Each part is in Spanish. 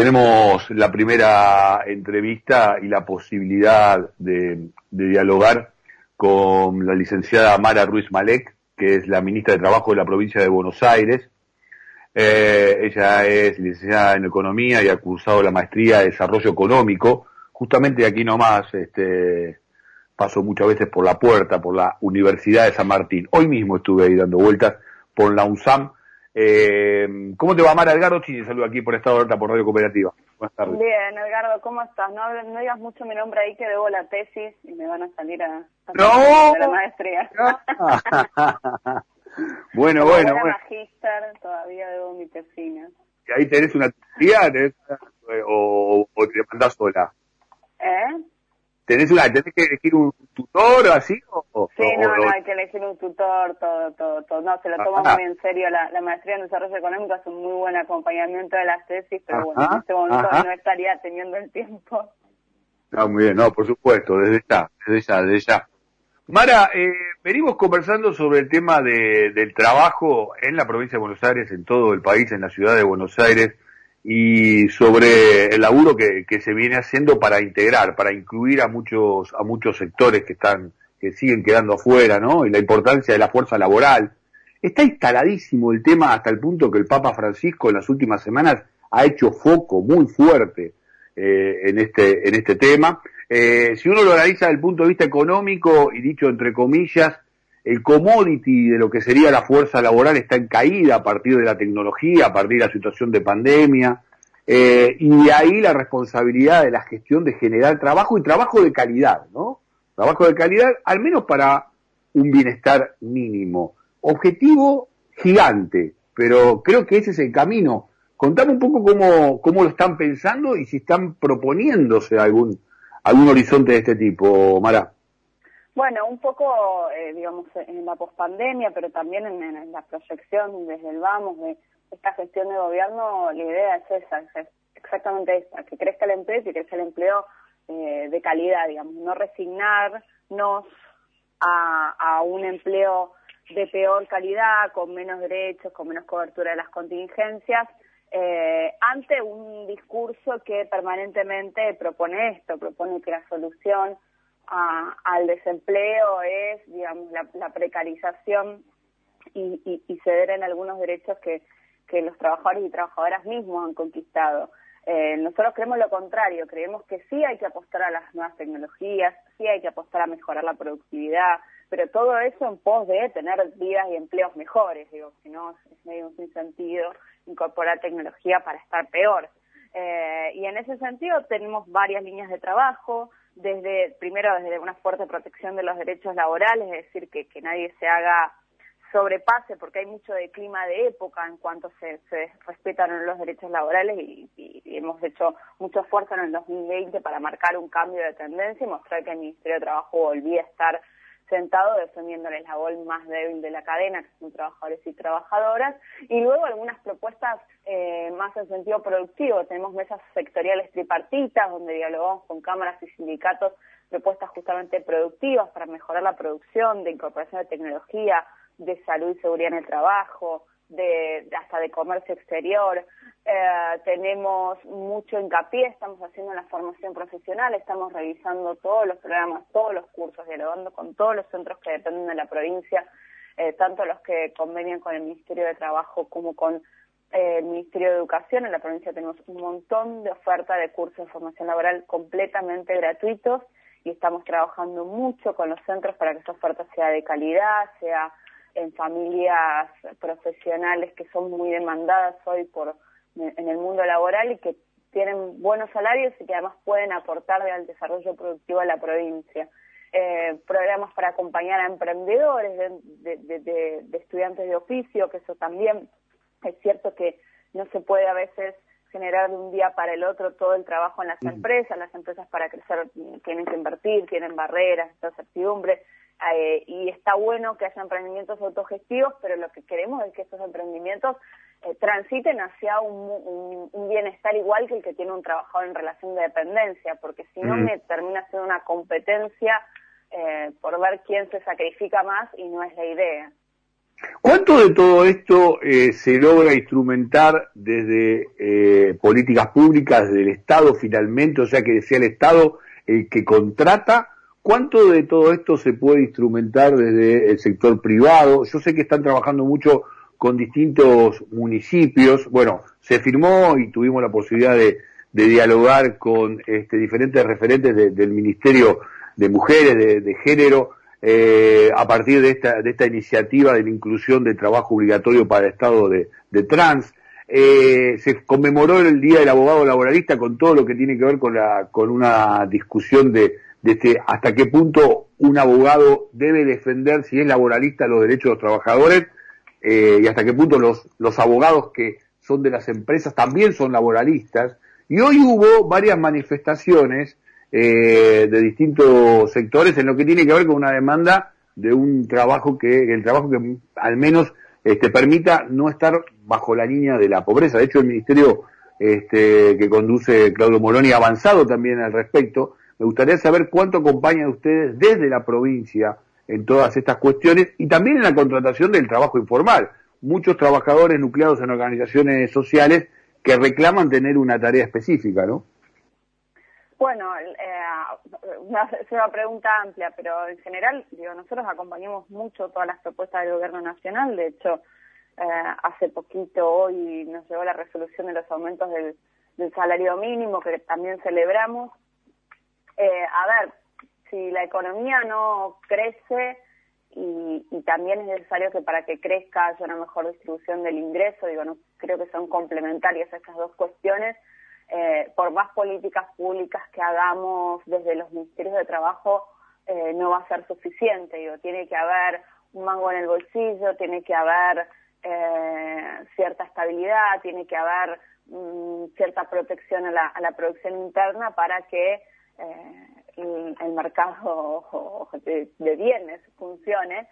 tenemos la primera entrevista y la posibilidad de, dialogar con la licenciada Mara Ruiz Malek, que es la ministra de Trabajo de la provincia de Buenos Aires. Eh, ella es licenciada en Economía y ha cursado la maestría de Desarrollo Económico. Justamente aquí nomás, este, paso muchas veces por la puerta, por la Universidad de San Martín. Hoy mismo estuve ahí dando vueltas por la UNSAM eh, ¿Cómo te va, Mara Edgardo Chini? Saludo aquí por Estado de por Radio Cooperativa. Buenas tardes. Bien, Edgardo, ¿cómo estás? No, no digas mucho mi nombre ahí que debo la tesis y me van a salir a, ¡No! de la maestría. bueno, bueno, bueno. magíster, todavía debo mi tesina. ¿Y ahí tenés una tesis o, o te mandás sola? ¿Eh? ¿Tenés, una, ¿Tenés que elegir un tutor o así? O, sí, no, no, hay que elegir un tutor, todo, todo, todo. No, se lo toma muy en serio la, la, maestría en desarrollo económico, es un muy buen acompañamiento de las tesis, pero bueno, en este momento no estaría teniendo el tiempo. No, muy bien, no, por supuesto, desde ya, desde ya, desde ya. Mara, eh, venimos conversando sobre el tema de, del trabajo en la provincia de Buenos Aires, en todo el país, en la ciudad de Buenos Aires, y sobre el laburo que, que, se viene haciendo para integrar, para incluir a muchos, a muchos sectores que están, que siguen quedando afuera, ¿no? Y la importancia de la fuerza laboral. Está instaladísimo el tema hasta el punto que el Papa Francisco en las últimas semanas ha hecho foco muy fuerte eh, en este, en este tema. Eh, si uno lo analiza desde el punto de vista económico, y dicho entre comillas, el commodity de lo que sería la fuerza laboral está en caída a partir de la tecnología, a partir de la situación de pandemia, eh, y ahí la responsabilidad de la gestión de generar trabajo y trabajo de calidad, ¿no? Trabajo de calidad, al menos para un bienestar mínimo. Objetivo gigante, pero creo que ese es el camino. Contame un poco cómo, cómo lo están pensando y si están proponiéndose algún, algún horizonte de este tipo, Mara. Bueno, un poco, eh, digamos, en la pospandemia, pero también en, la proyección desde el vamos de esta gestión de gobierno, la idea es esa, es exactamente esa, que crezca el empleo y que crezca el empleo eh, de calidad, digamos, no resignarnos a, a un empleo de peor calidad, con menos derechos, con menos cobertura de las contingencias, eh, ante un discurso que permanentemente propone esto, propone que la solución al desempleo es, digamos, la, precarización y, y, ceder en algunos derechos que, que los trabajadores y trabajadoras mismos han conquistado. Eh, nosotros creemos lo contrario, creemos que sí hay que apostar a las nuevas tecnologías, sí hay que apostar a mejorar la productividad, pero todo eso en pos de tener vidas y empleos mejores, digo, si no es medio sin sentido incorporar tecnología para estar peor. Eh, y en ese sentido tenemos varias líneas de trabajo, desde primero desde una fuerte protección de los derechos laborales, es decir, que, que nadie se haga sobrepase porque hay mucho de clima de época en cuanto se, se respetan los derechos laborales y, hemos hecho mucho esfuerzo en el 2020 para marcar un cambio de tendencia y mostrar que el Ministerio de Trabajo volvía a estar sentado defendiendo el eslabón más débil de la cadena, que son trabajadores y trabajadoras, y luego algunas propuestas eh, más en sentido productivo. Tenemos mesas sectoriales tripartitas donde dialogamos con cámaras y sindicatos propuestas justamente productivas para mejorar la producción, de incorporación de tecnología, de salud y seguridad en el trabajo, de, hasta de comercio exterior. Eh, tenemos mucho hincapié, estamos haciendo la formación profesional, estamos revisando todos los programas, todos los cursos, dialogando con todos los centros que dependen de la provincia, eh, tanto los que convenian con el Ministerio de Trabajo como con eh, el Ministerio de Educación. En la provincia tenemos un montón de oferta de cursos de formación laboral completamente gratuitos y estamos trabajando mucho con los centros para que esa oferta sea de calidad, sea en familias profesionales que son muy demandadas hoy por en el mundo laboral y que tienen buenos salarios y que además pueden aportar al desarrollo productivo de la provincia. Eh, programas para acompañar a emprendedores, de, de, de, de, estudiantes de oficio, que eso también es cierto que no se puede a veces generar de un día para el otro todo el trabajo en las empresas, las empresas para crecer tienen que invertir, tienen barreras, incertidumbre, eh, y está bueno que haya emprendimientos autogestivos, pero lo que queremos es que esos emprendimientos eh, transiten hacia un, bienestar igual que el que tiene un trabajador en relación de dependencia, porque si no me termina siendo una competencia eh, por ver quién se sacrifica más y no es la idea. ¿Cuánto de todo esto eh, se logra instrumentar desde eh, políticas públicas, desde el Estado finalmente, o sea que sea el Estado el que contrata? ¿Cuánto de todo esto se puede instrumentar desde el sector privado? Yo sé que están trabajando mucho con distintos municipios. Bueno, se firmó y tuvimos la posibilidad de, dialogar con este, diferentes referentes del Ministerio de Mujeres, de Género, eh, a partir de esta, de esta iniciativa de la inclusión de trabajo obligatorio para el estado de, trans. Eh, se conmemoró el Día del Abogado Laboralista con todo lo que tiene que ver con, la, con una discusión de, de este, hasta qué punto un abogado debe defender, si es laboralista, los derechos de los trabajadores eh, y hasta qué punto los, los abogados que son de las empresas también son laboralistas. Y hoy hubo varias manifestaciones eh, de distintos sectores en lo que tiene que ver con una demanda de un trabajo que, el trabajo que al menos este, permita no estar bajo la línea de la pobreza. De hecho, el ministerio este, que conduce Claudio Moroni ha avanzado también al respecto. Me gustaría saber cuánto acompañan ustedes desde la provincia en todas estas cuestiones y también en la contratación del trabajo informal. Muchos trabajadores nucleados en organizaciones sociales que reclaman tener una tarea específica, ¿no? Bueno, eh, es una pregunta amplia, pero en general, digo, nosotros acompañamos mucho todas las propuestas del gobierno nacional. De hecho, eh, hace poquito hoy nos llegó la resolución de los aumentos del, salario mínimo, que también celebramos. Eh, a ver, si la economía no crece y, también es necesario que para que crezca haya una mejor distribución del ingreso, digo, no creo que son complementarias estas dos cuestiones eh, por más políticas públicas que hagamos desde los ministerios de trabajo, eh, no va a ser suficiente. Digo, tiene que haber un mango en el bolsillo, tiene que haber eh, cierta estabilidad, tiene que haber mm, cierta protección a la, producción interna para que el, mercado de, bienes funcione.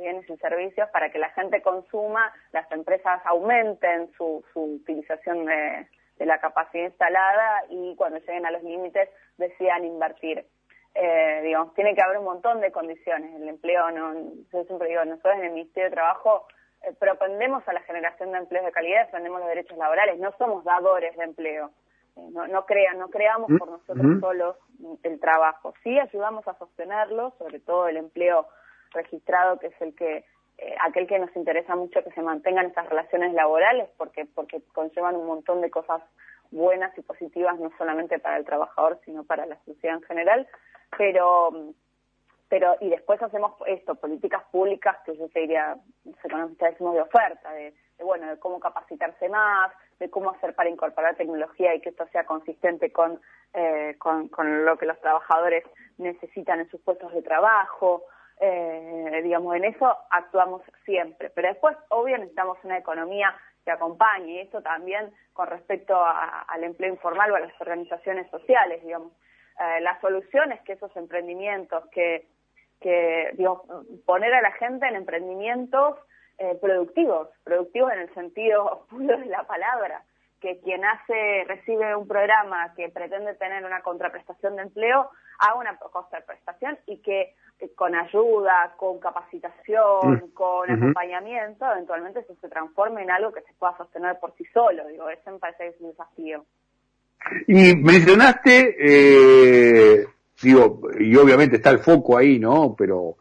bienes y servicios para que la gente consuma, las empresas aumenten su, su utilización de, de la capacidad instalada y cuando lleguen a los límites decidan invertir. Eh, digamos, tiene que haber un montón de condiciones. El empleo, no, yo siempre digo, nosotros en el Ministerio de Trabajo eh, propendemos a la generación de empleos de calidad, defendemos los derechos laborales, no somos dadores de empleo. Eh, no, no crean, no creamos por nosotros solos el trabajo. Sí ayudamos a sostenerlo, sobre todo el empleo registrado, que es el que eh, aquel que nos interesa mucho que se mantengan estas relaciones laborales porque porque conllevan un montón de cosas buenas y positivas no solamente para el trabajador sino para la sociedad en general pero pero y después hacemos esto políticas públicas que yo te diría los economistas decimos de oferta de, bueno de cómo capacitarse más de cómo hacer para incorporar tecnología y que esto sea consistente con, eh, con, lo que los trabajadores necesitan en sus puestos de trabajo eh, digamos, en eso actuamos siempre. Pero después, obvio, necesitamos una economía que acompañe, y esto también con respecto al empleo informal o a las organizaciones sociales, digamos. Eh, la solución es que esos emprendimientos, que, que digamos, poner a la gente en emprendimientos eh, productivos, productivos en el sentido puro de la palabra, que quien hace, recibe un programa que pretende tener una contraprestación de empleo, haga una contraprestación y que con ayuda, con capacitación, mm. con acompañamiento, eventualmente eso se transforme en algo que se pueda sostener por sí solo. Digo, ese me parece que es un desafío. Y mencionaste, eh, digo, y obviamente está el foco ahí, ¿no? Pero,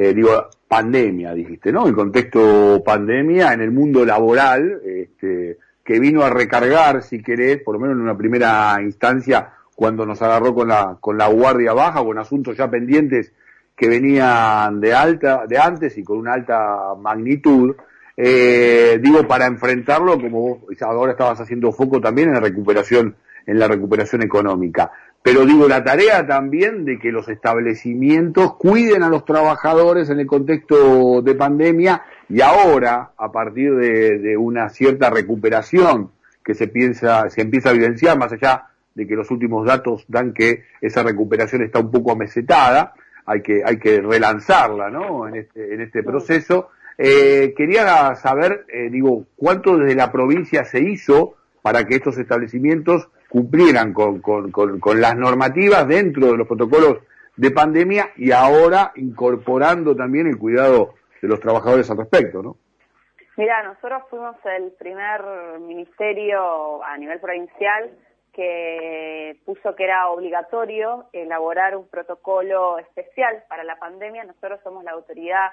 eh, digo, pandemia, dijiste, ¿no? El contexto pandemia en el mundo laboral, este, que vino a recargar, si querés, por lo menos en una primera instancia, cuando nos agarró con la, con la guardia baja, con asuntos ya pendientes que venían de alta, de antes y con una alta magnitud, eh, digo, para enfrentarlo, como vos ahora estabas haciendo foco también en la recuperación, en la recuperación económica. Pero digo, la tarea también de que los establecimientos cuiden a los trabajadores en el contexto de pandemia y ahora, a partir de, de una cierta recuperación que se piensa, se empieza a evidenciar, más allá de que los últimos datos dan que esa recuperación está un poco amesetada, hay que, hay que relanzarla, ¿no? En este, en este proceso. Eh, quería saber, eh, digo, cuánto desde la provincia se hizo para que estos establecimientos cumplieran con, con, con, las normativas dentro de los protocolos de pandemia y ahora incorporando también el cuidado de los trabajadores al respecto, ¿no? Mira, nosotros fuimos el primer ministerio a nivel provincial que puso que era obligatorio elaborar un protocolo especial para la pandemia. Nosotros somos la autoridad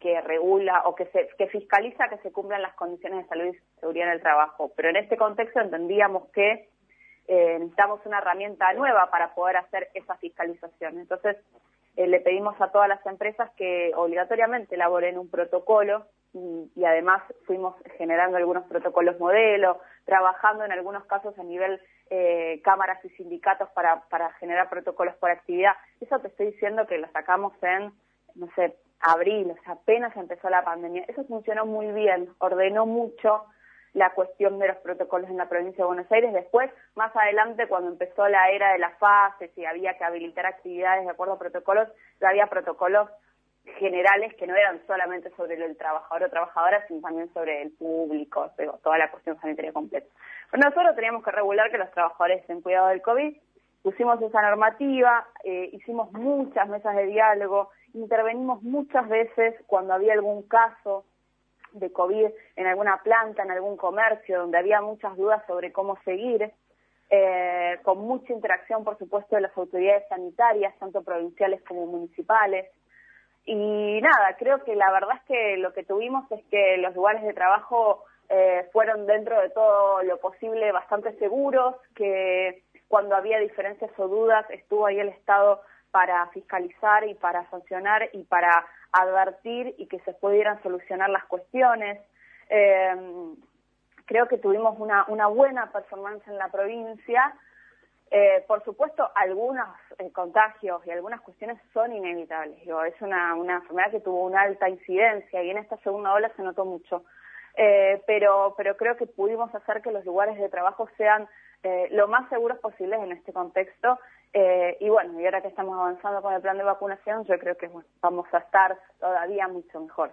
que regula o que, se, que fiscaliza que se cumplan las condiciones de salud y seguridad en el trabajo. Pero en este contexto entendíamos que eh, necesitamos una herramienta nueva para poder hacer esa fiscalización. Entonces, eh, le pedimos a todas las empresas que obligatoriamente elaboren un protocolo y, además fuimos generando algunos protocolos modelo, trabajando en algunos casos a nivel eh, cámaras y sindicatos para, para generar protocolos por actividad. Eso te estoy diciendo que lo sacamos en, no sé, abril, o sea, apenas empezó la pandemia. Eso funcionó muy bien, ordenó mucho la cuestión de los protocolos en la provincia de Buenos Aires. Después, más adelante, cuando empezó la era de las fases y había que habilitar actividades de acuerdo a protocolos, ya había protocolos generales que no eran solamente sobre el trabajador o trabajadora, sino también sobre el público, toda la cuestión sanitaria completa. Pero nosotros teníamos que regular que los trabajadores estén cuidado del COVID, pusimos esa normativa, eh, hicimos muchas mesas de diálogo, intervenimos muchas veces cuando había algún caso de COVID en alguna planta, en algún comercio, donde había muchas dudas sobre cómo seguir, eh, con mucha interacción, por supuesto, de las autoridades sanitarias, tanto provinciales como municipales. Y nada, creo que la verdad es que lo que tuvimos es que los lugares de trabajo eh, fueron dentro de todo lo posible bastante seguros, que cuando había diferencias o dudas estuvo ahí el Estado para fiscalizar y para sancionar y para advertir y que se pudieran solucionar las cuestiones. Eh, creo que tuvimos una, una buena performance en la provincia. Eh, por supuesto, algunos eh, contagios y algunas cuestiones son inevitables. es una, enfermedad que tuvo una alta incidencia y en esta segunda ola se notó mucho. pero, pero creo que pudimos hacer que los lugares de trabajo sean lo más seguros posibles en este contexto eh, y bueno, y ahora que estamos avanzando con el plan de vacunación, yo creo que vamos a estar todavía mucho mejor.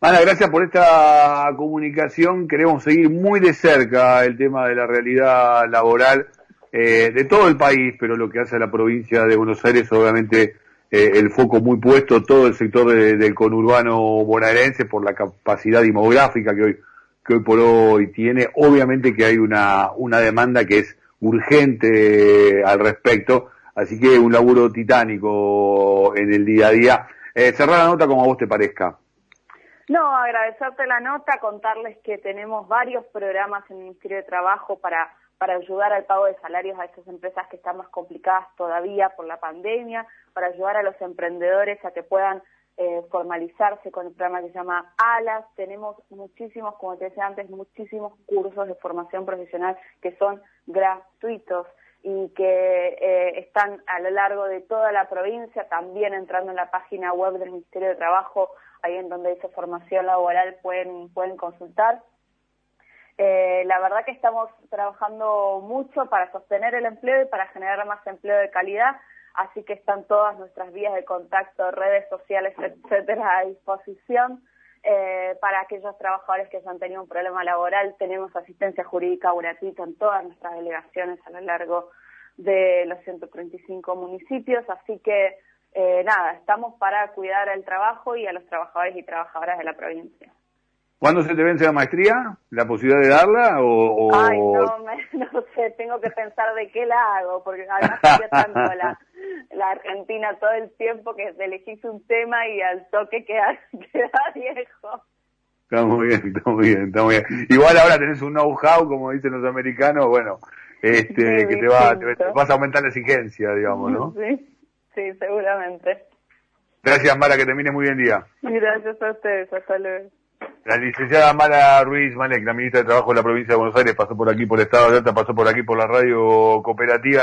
Ana, gracias por esta comunicación. Queremos seguir muy de cerca el tema de la realidad laboral eh, de todo el país, pero lo que hace la provincia de Buenos Aires, obviamente eh, el foco muy puesto, todo el sector del conurbano bonaerense por la capacidad demográfica que hoy, que hoy por hoy tiene. Obviamente que hay una, una demanda que es urgente al respecto, así que un laburo titánico en el día a día. Eh, cerrar la nota como a vos te parezca. No, agradecerte la nota, contarles que tenemos varios programas en el Ministerio de Trabajo para, para ayudar al pago de salarios a estas empresas que están más complicadas todavía por la pandemia, para ayudar a los emprendedores a que puedan eh, formalizarse con el programa que se llama ALAS. Tenemos muchísimos, como te decía antes, muchísimos cursos de formación profesional que son gratuitos y que eh, están a lo largo de toda la provincia, también entrando en la página web del Ministerio de Trabajo, ahí en donde dice formación laboral pueden, pueden consultar. Eh, la verdad que estamos trabajando mucho para sostener el empleo y para generar más empleo de calidad así que están todas nuestras vías de contacto, redes sociales, etcétera, a disposición. Eh, para aquellos trabajadores que ya han tenido un problema laboral, tenemos asistencia jurídica gratuita en todas nuestras delegaciones a lo largo de los 135 municipios, así que eh, nada, estamos para cuidar el trabajo y a los trabajadores y trabajadoras de la provincia. ¿Cuándo se te vence la maestría? ¿La posibilidad de darla? O, Ay, no, no sé, tengo que pensar de qué la hago, porque además estoy tanto la, la Argentina todo el tiempo que elegís un tema y al toque queda, queda viejo. Está muy bien, está muy bien, está muy bien. Igual ahora tenés un know-how, como dicen los americanos, bueno, este, que te va, te, vas a aumentar la exigencia, digamos, ¿no? Sí, sí, seguramente. Gracias, Mara, que termine muy bien día. Gracias a ustedes, hasta luego. La licenciada Mara Ruiz Malek, la ministra de Trabajo de la provincia de Buenos Aires, pasó por aquí por el Estado de Alta, pasó por aquí por la radio cooperativa.